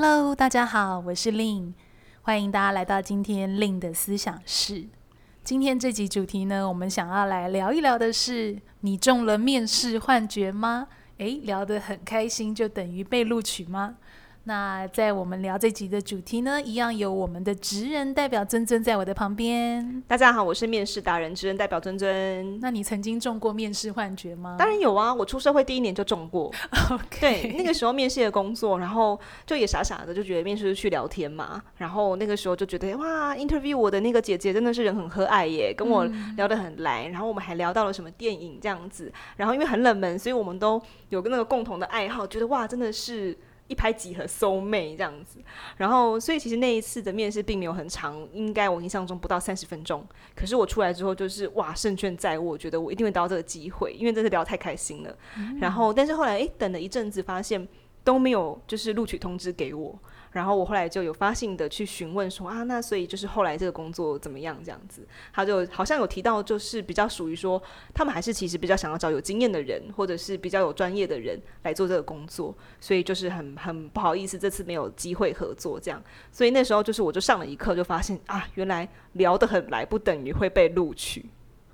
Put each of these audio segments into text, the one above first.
Hello，大家好，我是 Lin，欢迎大家来到今天 Lin 的思想室。今天这集主题呢，我们想要来聊一聊的是：你中了面试幻觉吗？诶，聊得很开心，就等于被录取吗？那在我们聊这集的主题呢，一样有我们的职人代表尊尊在我的旁边。大家好，我是面试达人职人代表尊尊。那你曾经中过面试幻觉吗？当然有啊，我出社会第一年就中过。对，那个时候面试的工作，然后就也傻傻的就觉得面试是去聊天嘛，然后那个时候就觉得哇，interview 我的那个姐姐真的是人很和蔼耶，跟我聊得很来，嗯、然后我们还聊到了什么电影这样子，然后因为很冷门，所以我们都有个那个共同的爱好，觉得哇，真的是。一拍即合，soul mate 这样子，然后所以其实那一次的面试并没有很长，应该我印象中不到三十分钟。可是我出来之后就是哇，胜券在握，我觉得我一定会得到这个机会，因为真的聊得太开心了。嗯、然后但是后来诶，等了一阵子，发现都没有就是录取通知给我。然后我后来就有发信的去询问说啊，那所以就是后来这个工作怎么样这样子？他就好像有提到，就是比较属于说，他们还是其实比较想要找有经验的人，或者是比较有专业的人来做这个工作，所以就是很很不好意思，这次没有机会合作这样。所以那时候就是我就上了一课，就发现啊，原来聊得很来不等于会被录取。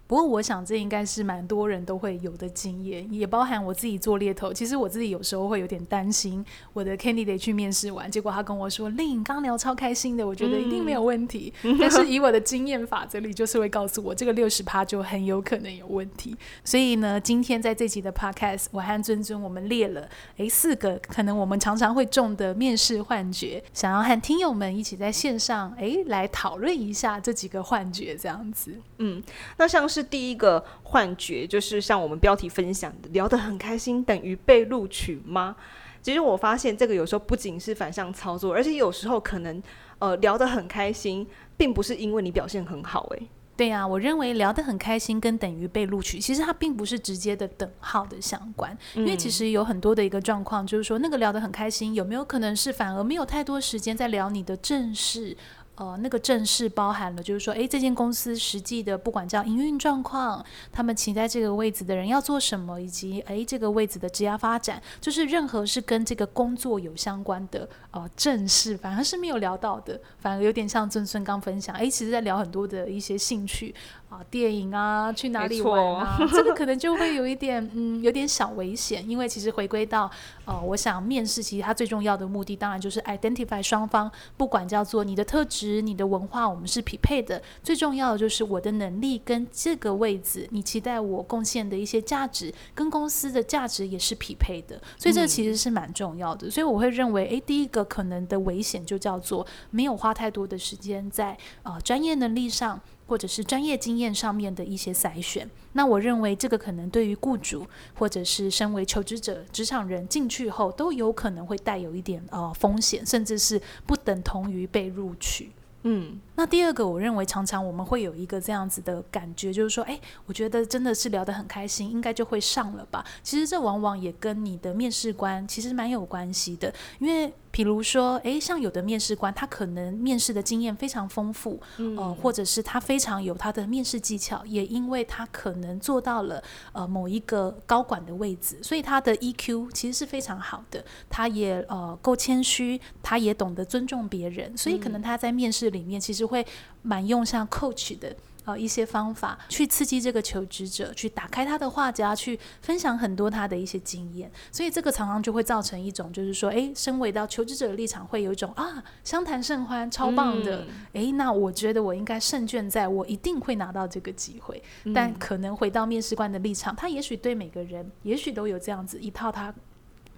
不过，我想这应该是蛮多人都会有的经验，也包含我自己做猎头。其实我自己有时候会有点担心，我的 candidate 去面试完，结果他跟我说：“Lin，刚聊超开心的，我觉得一定没有问题。嗯”但是以我的经验法则里，就是会告诉我这个六十趴就很有可能有问题。所以呢，今天在这集的 podcast，我和尊尊我们列了诶四个可能我们常常会中的面试幻觉，想要和听友们一起在线上诶来讨论一下这几个幻觉，这样子。嗯，那像是。是第一个幻觉，就是像我们标题分享的，聊得很开心等于被录取吗？其实我发现这个有时候不仅是反向操作，而且有时候可能呃聊得很开心，并不是因为你表现很好。诶，对呀，我认为聊得很开心跟等于被录取，其实它并不是直接的等号的相关，因为其实有很多的一个状况，就是说那个聊得很开心，有没有可能是反而没有太多时间在聊你的正事？呃，那个正式包含了，就是说，诶，这间公司实际的不管叫营运状况，他们期待这个位置的人要做什么，以及诶，这个位置的职业发展，就是任何是跟这个工作有相关的哦正式，反而是没有聊到的，反而有点像尊尊刚分享，诶，其实在聊很多的一些兴趣。啊，电影啊，去哪里玩啊？这个可能就会有一点，嗯，有点小危险。因为其实回归到，呃，我想面试其实它最重要的目的，当然就是 identify 双方，不管叫做你的特质、你的文化，我们是匹配的。最重要的就是我的能力跟这个位置，你期待我贡献的一些价值，跟公司的价值也是匹配的。所以这其实是蛮重要的。嗯、所以我会认为，诶，第一个可能的危险就叫做没有花太多的时间在呃专业能力上。或者是专业经验上面的一些筛选，那我认为这个可能对于雇主或者是身为求职者、职场人进去后都有可能会带有一点呃风险，甚至是不等同于被录取。嗯，那第二个，我认为常常我们会有一个这样子的感觉，就是说，诶，我觉得真的是聊得很开心，应该就会上了吧？其实这往往也跟你的面试官其实蛮有关系的，因为。比如说，诶，像有的面试官，他可能面试的经验非常丰富，嗯、呃，或者是他非常有他的面试技巧，也因为他可能做到了呃某一个高管的位置，所以他的 EQ 其实是非常好的。他也呃够谦虚，他也懂得尊重别人，所以可能他在面试里面其实会蛮用像 coach 的。呃，一些方法去刺激这个求职者，去打开他的话匣，去分享很多他的一些经验，所以这个常常就会造成一种，就是说，诶，身为到求职者的立场，会有一种啊，相谈甚欢，超棒的，嗯、诶，那我觉得我应该胜券在我，一定会拿到这个机会。嗯、但可能回到面试官的立场，他也许对每个人，也许都有这样子一套他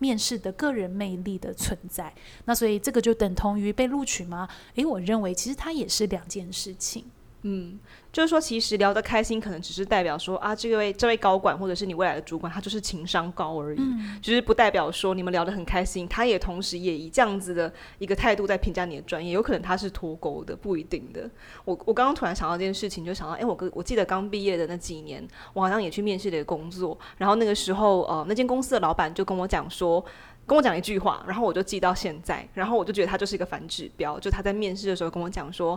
面试的个人魅力的存在。那所以这个就等同于被录取吗？诶，我认为其实它也是两件事情。嗯，就是说，其实聊得开心，可能只是代表说啊，这位这位高管或者是你未来的主管，他就是情商高而已，嗯、就是不代表说你们聊得很开心，他也同时也以这样子的一个态度在评价你的专业，有可能他是脱钩的，不一定的。我我刚刚突然想到这件事情，就想到，哎，我哥，我记得刚毕业的那几年，我好像也去面试了一个工作，然后那个时候，呃，那间公司的老板就跟我讲说。跟我讲一句话，然后我就记到现在，然后我就觉得他就是一个反指标。就他在面试的时候跟我讲说：“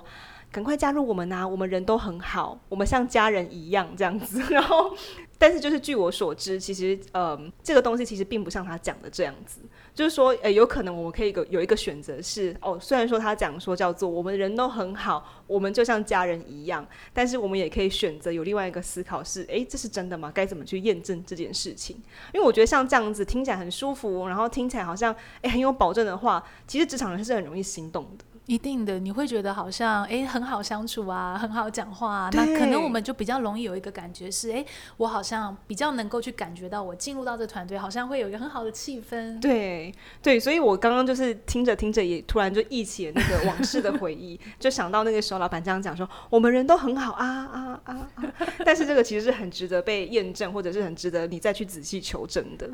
赶快加入我们呐、我们人都很好，我们像家人一样这样子。”然后，但是就是据我所知，其实呃，这个东西其实并不像他讲的这样子。就是说，诶，有可能我们可以有有一个选择是，哦，虽然说他讲说叫做我们人都很好，我们就像家人一样，但是我们也可以选择有另外一个思考是，诶，这是真的吗？该怎么去验证这件事情？因为我觉得像这样子听起来很舒服，然后听起来好像诶很有保证的话，其实职场人是很容易心动的。一定的，你会觉得好像诶很好相处啊，很好讲话啊，那可能我们就比较容易有一个感觉是，诶，我好像比较能够去感觉到，我进入到这团队，好像会有一个很好的气氛。对对，所以我刚刚就是听着听着，也突然就忆起了那个往事的回忆，就想到那个时候老板这样讲说，我们人都很好啊啊啊啊，但是这个其实是很值得被验证，或者是很值得你再去仔细求证的。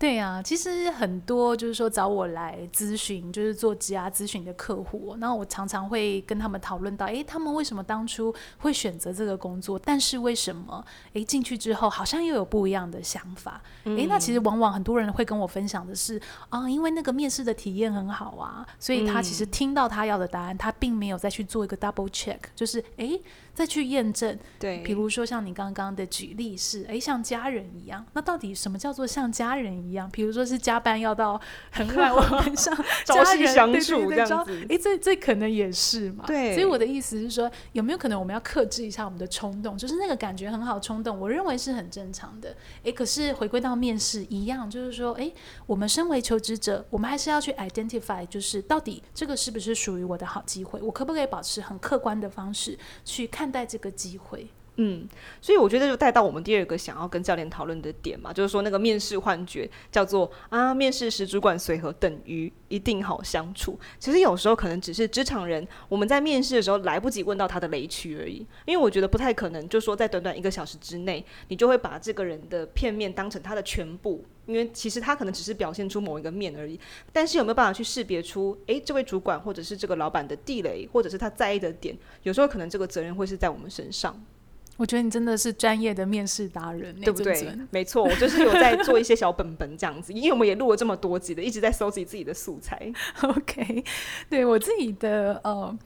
对呀、啊，其实很多就是说找我来咨询，就是做职涯咨询的客户，那我常常会跟他们讨论到，诶，他们为什么当初会选择这个工作？但是为什么，诶，进去之后好像又有不一样的想法？诶，那其实往往很多人会跟我分享的是，啊，因为那个面试的体验很好啊，所以他其实听到他要的答案，他并没有再去做一个 double check，就是诶。再去验证，对，比如说像你刚刚的举例是，哎，像家人一样，那到底什么叫做像家人一样？比如说是加班要到很晚，我 们像朝夕相处这样子，哎，这这可能也是嘛。对，所以我的意思是说，有没有可能我们要克制一下我们的冲动？就是那个感觉很好，冲动，我认为是很正常的。哎，可是回归到面试一样，就是说，哎，我们身为求职者，我们还是要去 identify，就是到底这个是不是属于我的好机会？我可不可以保持很客观的方式去？看待这个机会，嗯，所以我觉得就带到我们第二个想要跟教练讨论的点嘛，就是说那个面试幻觉叫做啊，面试时主管随和等于一定好相处。其实有时候可能只是职场人，我们在面试的时候来不及问到他的雷区而已。因为我觉得不太可能，就说在短短一个小时之内，你就会把这个人的片面当成他的全部。因为其实他可能只是表现出某一个面而已，但是有没有办法去识别出，诶，这位主管或者是这个老板的地雷，或者是他在意的点，有时候可能这个责任会是在我们身上。我觉得你真的是专业的面试达人，对不对？没错，我就是有在做一些小本本这样子，因为我们也录了这么多集的，一直在搜集自己的素材。OK，对我自己的呃。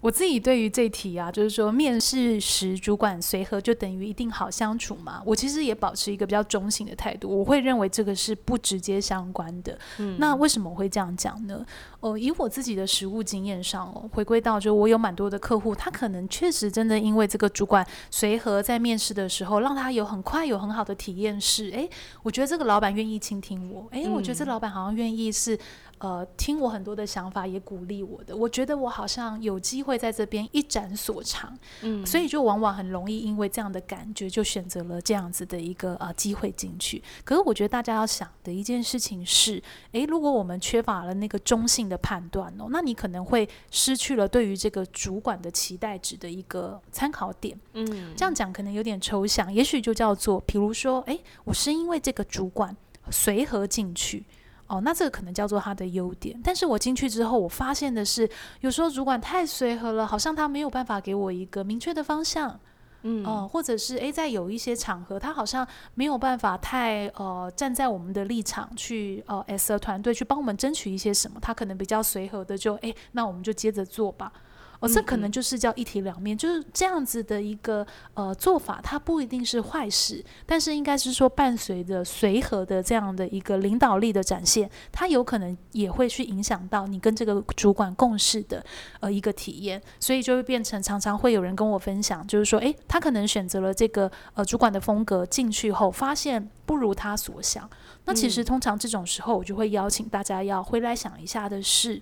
我自己对于这题啊，就是说面试时主管随和就等于一定好相处嘛？我其实也保持一个比较中性的态度，我会认为这个是不直接相关的。嗯，那为什么我会这样讲呢？哦，以我自己的实务经验上哦，回归到就我有蛮多的客户，他可能确实真的因为这个主管随和，在面试的时候让他有很快有很好的体验是，诶，我觉得这个老板愿意倾听我，诶，我觉得这老板好像愿意是。呃，听我很多的想法，也鼓励我的。我觉得我好像有机会在这边一展所长，嗯，所以就往往很容易因为这样的感觉，就选择了这样子的一个呃机会进去。可是我觉得大家要想的一件事情是，诶，如果我们缺乏了那个中性的判断哦，那你可能会失去了对于这个主管的期待值的一个参考点。嗯，这样讲可能有点抽象，也许就叫做，比如说，诶，我是因为这个主管随和进去。哦，那这个可能叫做他的优点，但是我进去之后，我发现的是，有时候主管太随和了，好像他没有办法给我一个明确的方向，嗯，哦、呃，或者是诶，在有一些场合，他好像没有办法太呃站在我们的立场去呃 a 团队去帮我们争取一些什么，他可能比较随和的就诶，那我们就接着做吧。哦，这可能就是叫一体两面，嗯嗯，就是这样子的一个呃做法，它不一定是坏事，但是应该是说伴随着随和的这样的一个领导力的展现，它有可能也会去影响到你跟这个主管共事的呃一个体验，所以就会变成常常会有人跟我分享，就是说，诶，他可能选择了这个呃主管的风格进去后，发现不如他所想。那其实通常这种时候，我就会邀请大家要回来想一下的是。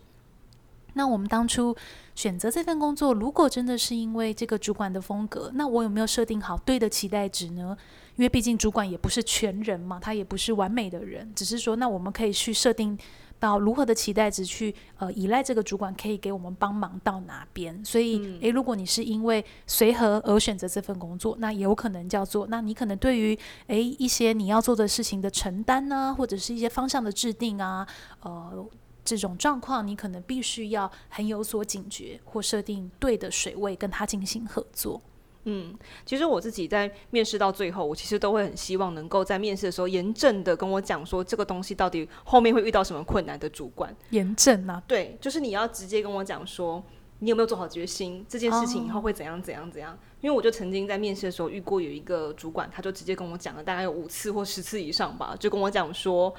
那我们当初选择这份工作，如果真的是因为这个主管的风格，那我有没有设定好对的期待值呢？因为毕竟主管也不是全人嘛，他也不是完美的人，只是说，那我们可以去设定到如何的期待值去呃依赖这个主管可以给我们帮忙到哪边。所以，诶、嗯，如果你是因为随和而选择这份工作，那也有可能叫做，那你可能对于诶一些你要做的事情的承担啊，或者是一些方向的制定啊，呃。这种状况，你可能必须要很有所警觉，或设定对的水位跟他进行合作。嗯，其实我自己在面试到最后，我其实都会很希望能够在面试的时候严正的跟我讲说，这个东西到底后面会遇到什么困难的主管。严正啊？对，就是你要直接跟我讲说，你有没有做好决心，这件事情以后会怎样怎样怎样。哦。因为我就曾经在面试的时候遇过有一个主管，他就直接跟我讲了大概有五次或十次以上吧，就跟我讲说。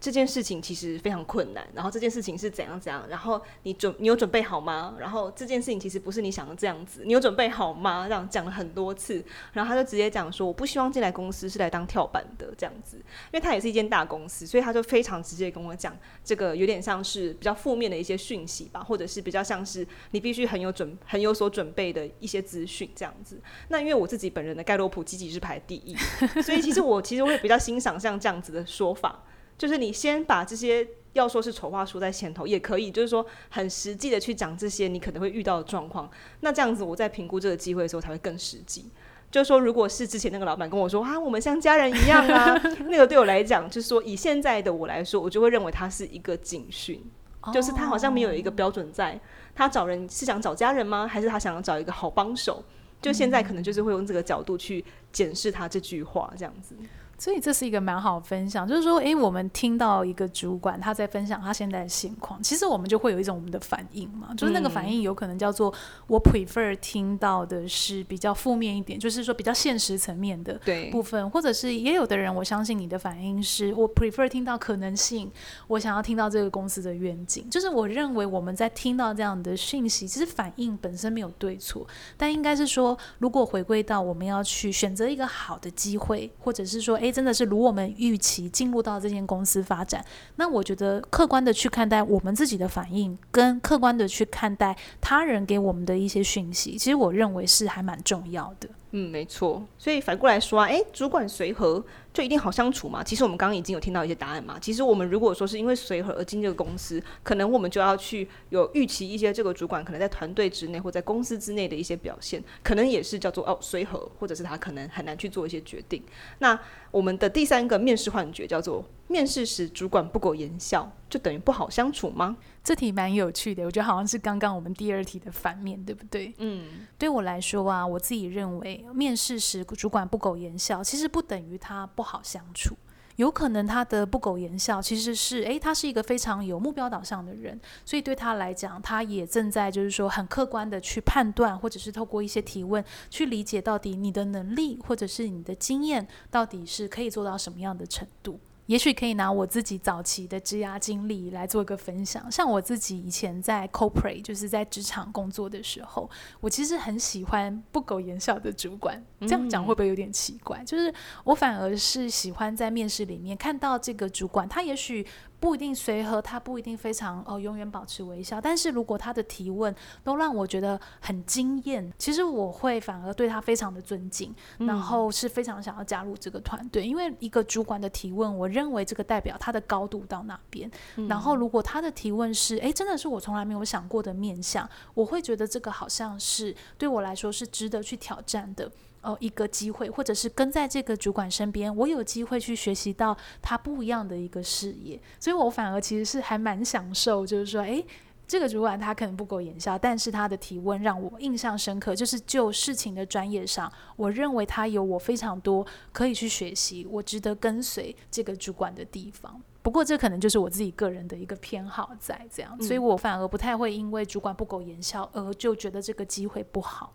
这件事情其实非常困难，然后这件事情是怎样怎样，然后你准你有准备好吗？然后这件事情其实不是你想的这样子，你有准备好吗？这样讲了很多次，然后他就直接讲说，我不希望进来公司是来当跳板的这样子，因为他也是一间大公司，所以他就非常直接跟我讲，这个有点像是比较负面的一些讯息吧，或者是比较像是你必须很有准很有所准备的一些资讯这样子。那因为我自己本人的盖洛普积极是排第一，所以其实我其实会比较欣赏像这样子的说法。就是你先把这些要说是丑话说在前头也可以，就是说很实际的去讲这些你可能会遇到的状况。那这样子我在评估这个机会的时候才会更实际。就是说，如果是之前那个老板跟我说啊，我们像家人一样啊，那个对我来讲，就是说以现在的我来说，我就会认为他是一个警讯，就是他好像没有一个标准在，他找人是想找家人吗？还是他想要找一个好帮手？就现在可能就是会用这个角度去检视他这句话这样子。所以这是一个蛮好分享，就是说，诶，我们听到一个主管他在分享他现在的现况，其实我们就会有一种我们的反应嘛，就是那个反应有可能叫做我 prefer 听到的是比较负面一点，就是说比较现实层面的部分，或者是也有的人，我相信你的反应是我 prefer 听到可能性，我想要听到这个公司的愿景，就是我认为我们在听到这样的讯息，其实反应本身没有对错，但应该是说，如果回归到我们要去选择一个好的机会，或者是说，诶。真的是如我们预期进入到这间公司发展，那我觉得客观的去看待我们自己的反应，跟客观的去看待他人给我们的一些讯息，其实我认为是还蛮重要的。嗯，没错。所以反过来说啊，诶，主管随和就一定好相处吗？其实我们刚刚已经有听到一些答案嘛。其实我们如果说是因为随和而进这个公司，可能我们就要去有预期一些这个主管可能在团队之内或在公司之内的一些表现，可能也是叫做哦随和，或者是他可能很难去做一些决定。那我们的第三个面试幻觉叫做面试时主管不苟言笑，就等于不好相处吗？这题蛮有趣的，我觉得好像是刚刚我们第二题的反面，对不对？嗯，对我来说啊，我自己认为面试时主管不苟言笑，其实不等于他不好相处。有可能他的不苟言笑其实是，诶，他是一个非常有目标导向的人，所以对他来讲，他也正在就是说很客观的去判断，或者是透过一些提问去理解到底你的能力或者是你的经验到底是可以做到什么样的程度。也许可以拿我自己早期的职涯经历来做一个分享。像我自己以前在 corporate，就是在职场工作的时候，我其实很喜欢不苟言笑的主管。这样讲会不会有点奇怪？就是我反而是喜欢在面试里面看到这个主管，他也许。不一定随和，他不一定非常哦，永远保持微笑。但是如果他的提问都让我觉得很惊艳，其实我会反而对他非常的尊敬，嗯、然后是非常想要加入这个团队。因为一个主管的提问，我认为这个代表他的高度到哪边。嗯、然后如果他的提问是，诶，真的是我从来没有想过的面向，我会觉得这个好像是对我来说是值得去挑战的。哦，一个机会，或者是跟在这个主管身边，我有机会去学习到他不一样的一个视野，所以我反而其实是还蛮享受，就是说，诶，这个主管他可能不苟言笑，但是他的提问让我印象深刻，就是就事情的专业上，我认为他有我非常多可以去学习，我值得跟随这个主管的地方。不过这可能就是我自己个人的一个偏好在这样，所以我反而不太会因为主管不苟言笑而就觉得这个机会不好。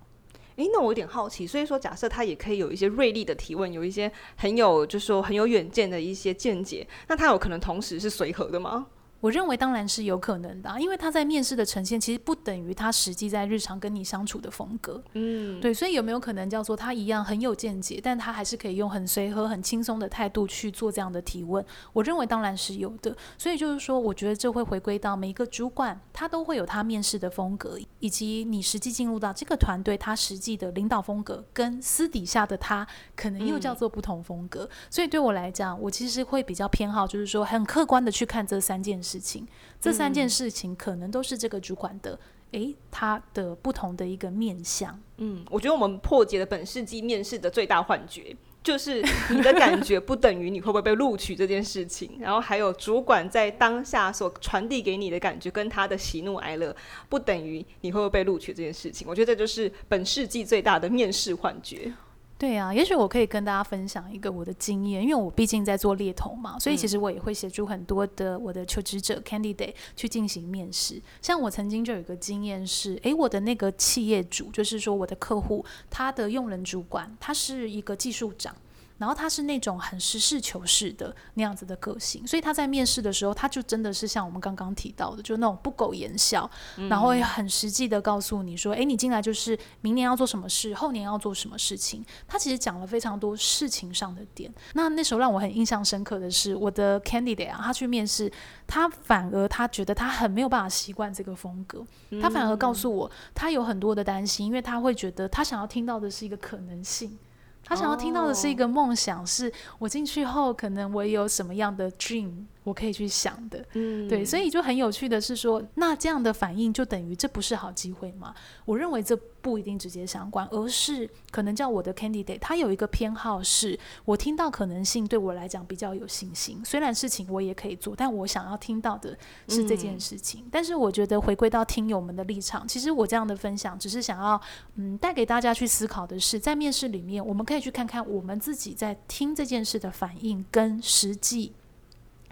诶，那我有点好奇，所以说假设他也可以有一些锐利的提问，有一些很有就是说很有远见的一些见解，那他有可能同时是随和的吗？我认为当然是有可能的啊，因为他在面试的呈现其实不等于他实际在日常跟你相处的风格。嗯，对，所以有没有可能叫做他一样很有见解，但他还是可以用很随和、很轻松的态度去做这样的提问？我认为当然是有的。所以就是说，我觉得这会回归到每一个主管，他都会有他面试的风格，以及你实际进入到这个团队，他实际的领导风格跟私底下的他可能又叫做不同风格。嗯，所以对我来讲，我其实会比较偏好，就是说很客观的去看这三件事。事情，这三件事情可能都是这个主管的，诶、嗯，他的不同的一个面相。嗯，我觉得我们破解了本世纪面试的最大幻觉。就是你的感觉不等于你会不会被录取这件事情，然后还有主管在当下所传递给你的感觉跟他的喜怒哀乐不等于你会不会被录取这件事情。我觉得这就是本世纪最大的面试幻觉。对啊，也许我可以跟大家分享一个我的经验，因为我毕竟在做猎头嘛，所以其实我也会协助很多的我的求职者 candidate 去进行面试。像我曾经就有一个经验是，诶，我的那个企业主，就是说我的客户，他的用人主管，他是一个技术长。然后他是那种很实事求是的那样子的个性，所以他在面试的时候，他就真的是像我们刚刚提到的，就那种不苟言笑，嗯、然后会很实际的告诉你说，哎，你进来就是明年要做什么事，后年要做什么事情。他其实讲了非常多事情上的点。那那时候让我很印象深刻的是，我的 candidate 啊，他去面试，他反而他觉得他很没有办法习惯这个风格，他反而告诉我，他有很多的担心，因为他会觉得他想要听到的是一个可能性。他想要听到的是一个梦想，是我进去后可能我有什么样的 dream。我可以去想的，嗯，对，所以就很有趣的是说，那这样的反应就等于这不是好机会吗？我认为这不一定直接相关，而是可能叫我的 candidate，他有一个偏好是，我听到可能性对我来讲比较有信心。虽然事情我也可以做，但我想要听到的是这件事情。嗯，但是我觉得回归到听友们的立场，其实我这样的分享只是想要，嗯，带给大家去思考的是，在面试里面，我们可以去看看我们自己在听这件事的反应跟实际。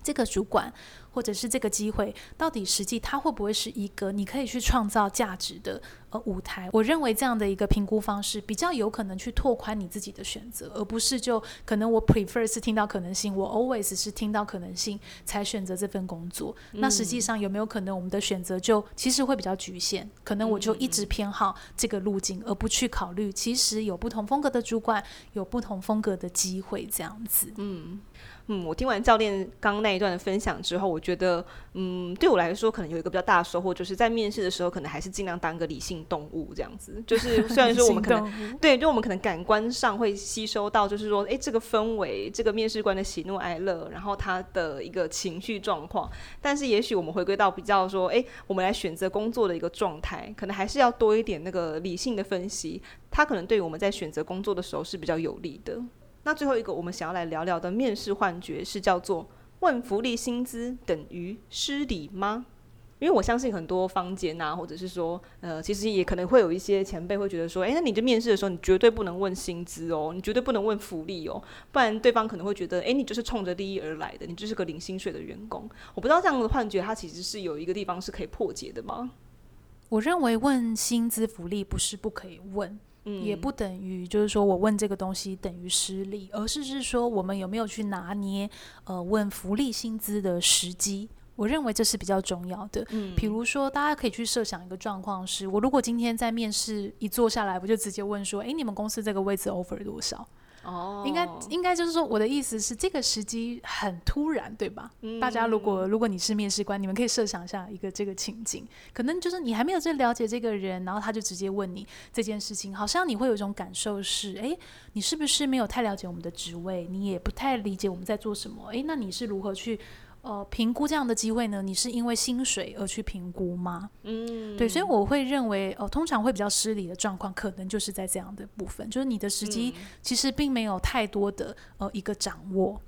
这个主管，或者是这个机会，到底实际它会不会是一个你可以去创造价值的呃舞台？我认为这样的一个评估方式比较有可能去拓宽你自己的选择，而不是就可能我 prefer 是听到可能性，我 always 是听到可能性才选择这份工作。嗯、那实际上有没有可能我们的选择就其实会比较局限？可能我就一直偏好这个路径，而不去考虑其实有不同风格的主管，有不同风格的机会这样子。嗯。嗯，我听完教练刚刚那一段的分享之后，我觉得，嗯，对我来说可能有一个比较大的收获，就是在面试的时候，可能还是尽量当个理性动物这样子。就是虽然说我们可能 对，就我们可能感官上会吸收到，就是说，诶，这个氛围，这个面试官的喜怒哀乐，然后他的一个情绪状况，但是也许我们回归到比较说，诶，我们来选择工作的一个状态，可能还是要多一点那个理性的分析，它可能对于我们在选择工作的时候是比较有利的。那最后一个我们想要来聊聊的面试幻觉是叫做问福利薪资等于失礼吗？因为我相信很多坊间啊，或者是说，呃，其实也可能会有一些前辈会觉得说，诶，那你在面试的时候，你绝对不能问薪资哦，你绝对不能问福利哦，不然对方可能会觉得，诶，你就是冲着利益而来的，你就是个领薪水的员工。我不知道这样的幻觉，它其实是有一个地方是可以破解的吗？我认为问薪资福利不是不可以问。也不等于就是说我问这个东西等于失利，而是是说我们有没有去拿捏呃问福利薪资的时机，我认为这是比较重要的。嗯，比如说大家可以去设想一个状况是，我如果今天在面试一坐下来，我就直接问说，诶，你们公司这个位置 offer 多少？哦、oh.，应该应该就是说，我的意思是，这个时机很突然，对吧？嗯、大家如果如果你是面试官，你们可以设想一下一个这个情景，可能就是你还没有最了解这个人，然后他就直接问你这件事情，好像你会有一种感受是，诶，你是不是没有太了解我们的职位？你也不太理解我们在做什么？诶，那你是如何去？呃，评估这样的机会呢？你是因为薪水而去评估吗？嗯，对，所以我会认为，呃，通常会比较失礼的状况，可能就是在这样的部分，就是你的时机其实并没有太多的呃一个掌握。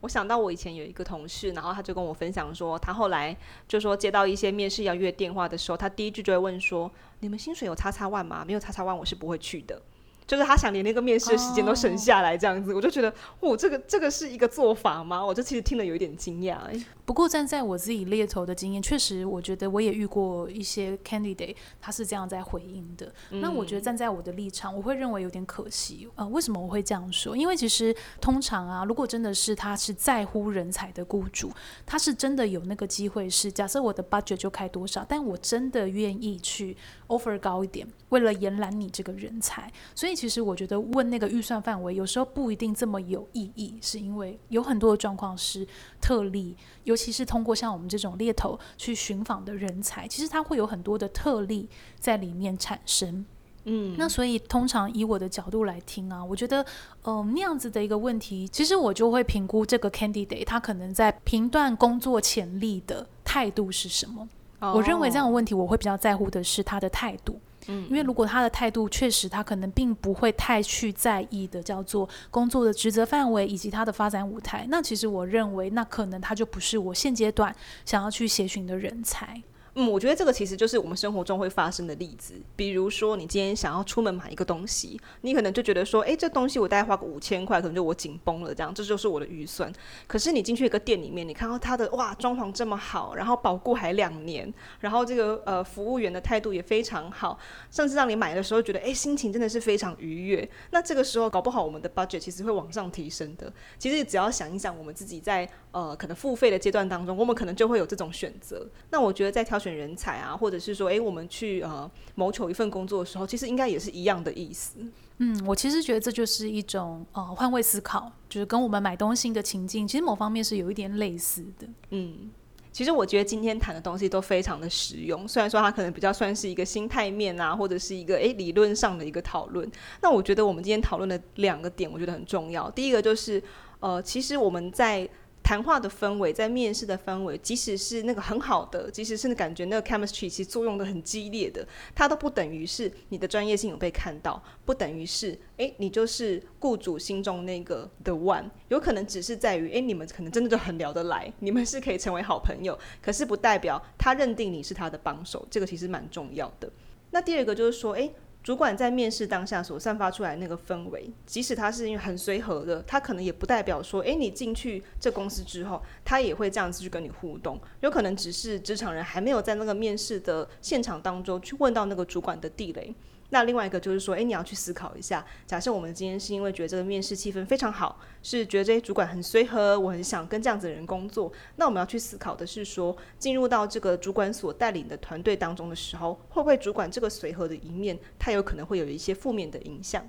我想到我以前有一个同事，然后他就跟我分享说，他后来就说接到一些面试要约电话的时候，他第一句就会问说：“你们薪水有叉叉万吗？没有叉叉万，我是不会去的。”就是他想连那个面试的时间都省下来，这样子，oh. 我就觉得，哦，这个这个是一个做法吗？我就其实听了有一点惊讶，欸。不过站在我自己猎头的经验，确实，我觉得我也遇过一些 candidate，他是这样在回应的。嗯。那我觉得站在我的立场，我会认为有点可惜。呃，为什么我会这样说？因为其实通常啊，如果真的是他是在乎人才的雇主，他是真的有那个机会是，假设我的 budget 就开多少，但我真的愿意去 offer 高一点，为了延揽你这个人才。所以其实我觉得问那个预算范围，有时候不一定这么有意义，是因为有很多的状况是特例。尤其是通过像我们这种猎头去寻访的人才，其实它会有很多的特例在里面产生。嗯，那所以通常以我的角度来听啊，我觉得，嗯、呃，那样子的一个问题，其实我就会评估这个 candidate 他可能在评断工作潜力的态度是什么。Oh. 我认为这样的问题，我会比较在乎的是他的态度。嗯，因为如果他的态度确实，他可能并不会太去在意的，叫做工作的职责范围以及他的发展舞台，那其实我认为，那可能他就不是我现阶段想要去协寻的人才。嗯，我觉得这个其实就是我们生活中会发生的例子。比如说，你今天想要出门买一个东西，你可能就觉得说，诶，这东西我大概花个五千块，可能就我紧绷了，这样，这就是我的预算。可是你进去一个店里面，你看到它的哇，装潢这么好，然后保固还两年，然后这个呃服务员的态度也非常好，甚至让你买的时候觉得，诶，心情真的是非常愉悦。那这个时候搞不好我们的 budget 其实会往上提升的。其实只要想一想，我们自己在呃可能付费的阶段当中，我们可能就会有这种选择。那我觉得在挑选人才啊，或者是说，诶，我们去呃谋求一份工作的时候，其实应该也是一样的意思。嗯，我其实觉得这就是一种呃换位思考，就是跟我们买东西的情境，其实某方面是有一点类似的。嗯，其实我觉得今天谈的东西都非常的实用，虽然说它可能比较算是一个心态面啊，或者是一个诶理论上的一个讨论。那我觉得我们今天讨论的两个点，我觉得很重要。第一个就是呃，其实我们在谈话的氛围，在面试的氛围，即使是那个很好的，即使是感觉那个 chemistry 其实作用的很激烈的，它都不等于是你的专业性有被看到，不等于是诶，你就是雇主心中那个 the one，有可能只是在于诶，你们可能真的就很聊得来，你们是可以成为好朋友，可是不代表他认定你是他的帮手，这个其实蛮重要的。那第二个就是说，诶。主管在面试当下所散发出来那个氛围，即使他是因为很随和的，他可能也不代表说，诶，你进去这公司之后，他也会这样子去跟你互动。有可能只是职场人还没有在那个面试的现场当中去问到那个主管的地雷。那另外一个就是说，诶，你要去思考一下，假设我们今天是因为觉得这个面试气氛非常好，是觉得这些主管很随和，我很想跟这样子的人工作，那我们要去思考的是说，进入到这个主管所带领的团队当中的时候，会不会主管这个随和的一面，他有可能会有一些负面的影响。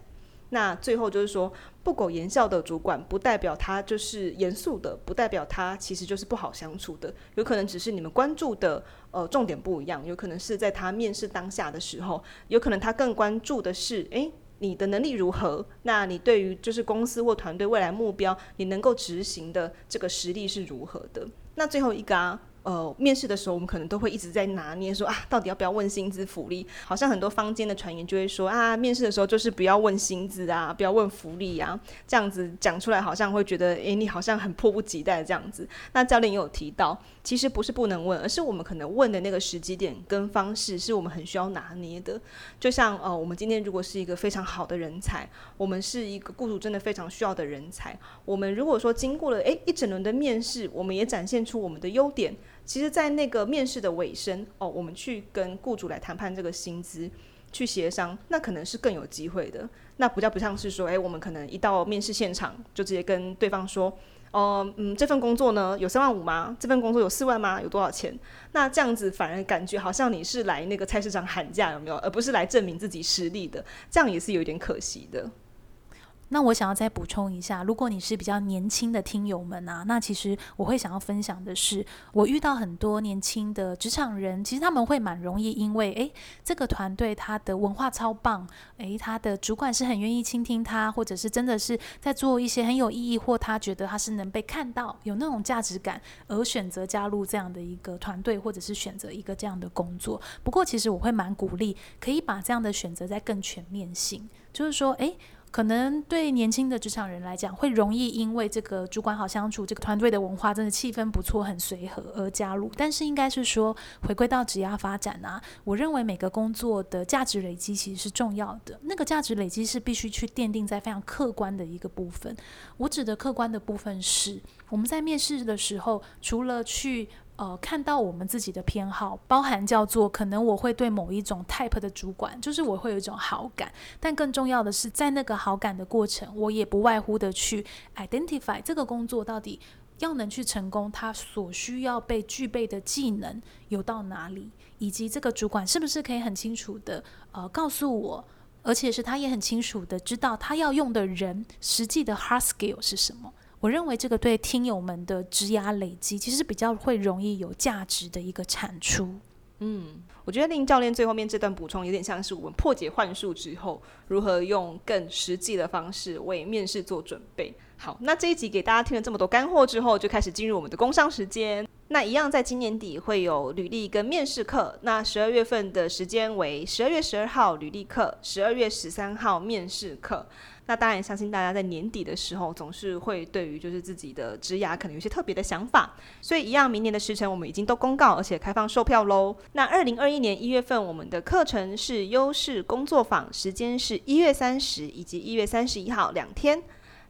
那最后就是说，不苟言笑的主管，不代表他就是严肃的，不代表他其实就是不好相处的。有可能只是你们关注的呃重点不一样，有可能是在他面试当下的时候，有可能他更关注的是，诶，你的能力如何？那你对于就是公司或团队未来目标，你能够执行的这个实力是如何的？那最后一个啊。呃，面试的时候，我们可能都会一直在拿捏说，啊，到底要不要问薪资福利？好像很多坊间的传言就会说啊，面试的时候就是不要问薪资啊，不要问福利啊，这样子讲出来，好像会觉得，诶，你好像很迫不及待这样子。那教练也有提到，其实不是不能问，而是我们可能问的那个时机点跟方式，是我们很需要拿捏的。就像呃，我们今天如果是一个非常好的人才，我们是一个雇主真的非常需要的人才，我们如果说经过了诶一整轮的面试，我们也展现出我们的优点。其实，在那个面试的尾声，哦，我们去跟雇主来谈判这个薪资，去协商，那可能是更有机会的。那比较不像是说，诶，我们可能一到面试现场就直接跟对方说，哦、嗯，这份工作呢有三万五吗？这份工作有四万吗？有多少钱？那这样子反而感觉好像你是来那个菜市场喊价，有没有？而不是来证明自己实力的，这样也是有点可惜的。那我想要再补充一下，如果你是比较年轻的听友们啊，那其实我会想要分享的是，我遇到很多年轻的职场人，其实他们会蛮容易因为，诶，这个团队他的文化超棒，诶，他的主管是很愿意倾听他，或者是真的是在做一些很有意义，或他觉得他是能被看到，有那种价值感，而选择加入这样的一个团队，或者是选择一个这样的工作。不过，其实我会蛮鼓励，可以把这样的选择再更全面性，就是说，诶。可能对年轻的职场人来讲，会容易因为这个主管好相处，这个团队的文化真的气氛不错，很随和而加入。但是应该是说，回归到职业发展啊，我认为每个工作的价值累积其实是重要的。那个价值累积是必须去奠定在非常客观的一个部分。我指的客观的部分是，我们在面试的时候，除了去呃，看到我们自己的偏好，包含叫做可能我会对某一种 type 的主管，就是我会有一种好感，但更重要的是，在那个好感的过程，我也不外乎的去 identify 这个工作到底要能去成功，他所需要被具备的技能有到哪里，以及这个主管是不是可以很清楚的呃告诉我，而且是他也很清楚的知道他要用的人实际的 hard skill 是什么。我认为这个对听友们的质押累积，其实比较会容易有价值的一个产出。嗯，我觉得令教练最后面这段补充有点像是我们破解幻术之后，如何用更实际的方式为面试做准备。好，那这一集给大家听了这么多干货之后，就开始进入我们的工商时间。那一样，在今年底会有履历跟面试课。那十二月份的时间为十二月十二号履历课，十二月十三号面试课。那当然，相信大家在年底的时候，总是会对于就是自己的职涯可能有些特别的想法。所以一样，明年的时程我们已经都公告，而且开放售票喽。那二零二一年一月份，我们的课程是优势工作坊，时间是一月三十以及一月三十一号两天。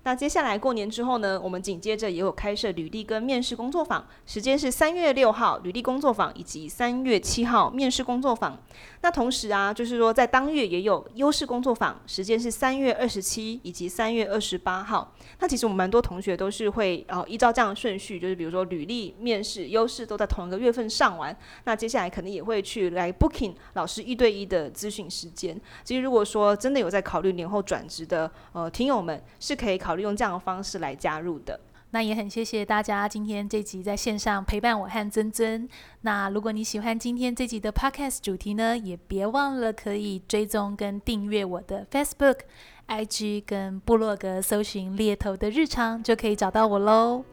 那接下来过年之后呢，我们紧接着也有开设履历跟面试工作坊，时间是三月六号履历工作坊以及三月七号面试工作坊。那同时啊，就是说在当月也有优势工作坊，时间是三月二十七以及三月二十八号。那其实我们蛮多同学都是会呃依照这样的顺序，就是比如说履历、面试、优势都在同一个月份上完。那接下来可能也会去来 booking 老师一对一的咨询时间。其实如果说真的有在考虑年后转职的呃听友们，是可以考。考虑用这样的方式来加入的，那也很谢谢大家今天这集在线上陪伴我和珍珍。那如果你喜欢今天这集的 Podcast 主题呢，也别忘了可以追踪跟订阅我的 Facebook、IG 跟部落格，搜寻猎头的日常就可以找到我喽。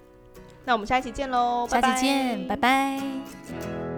那我们下一期见喽，下期见，拜拜。拜拜。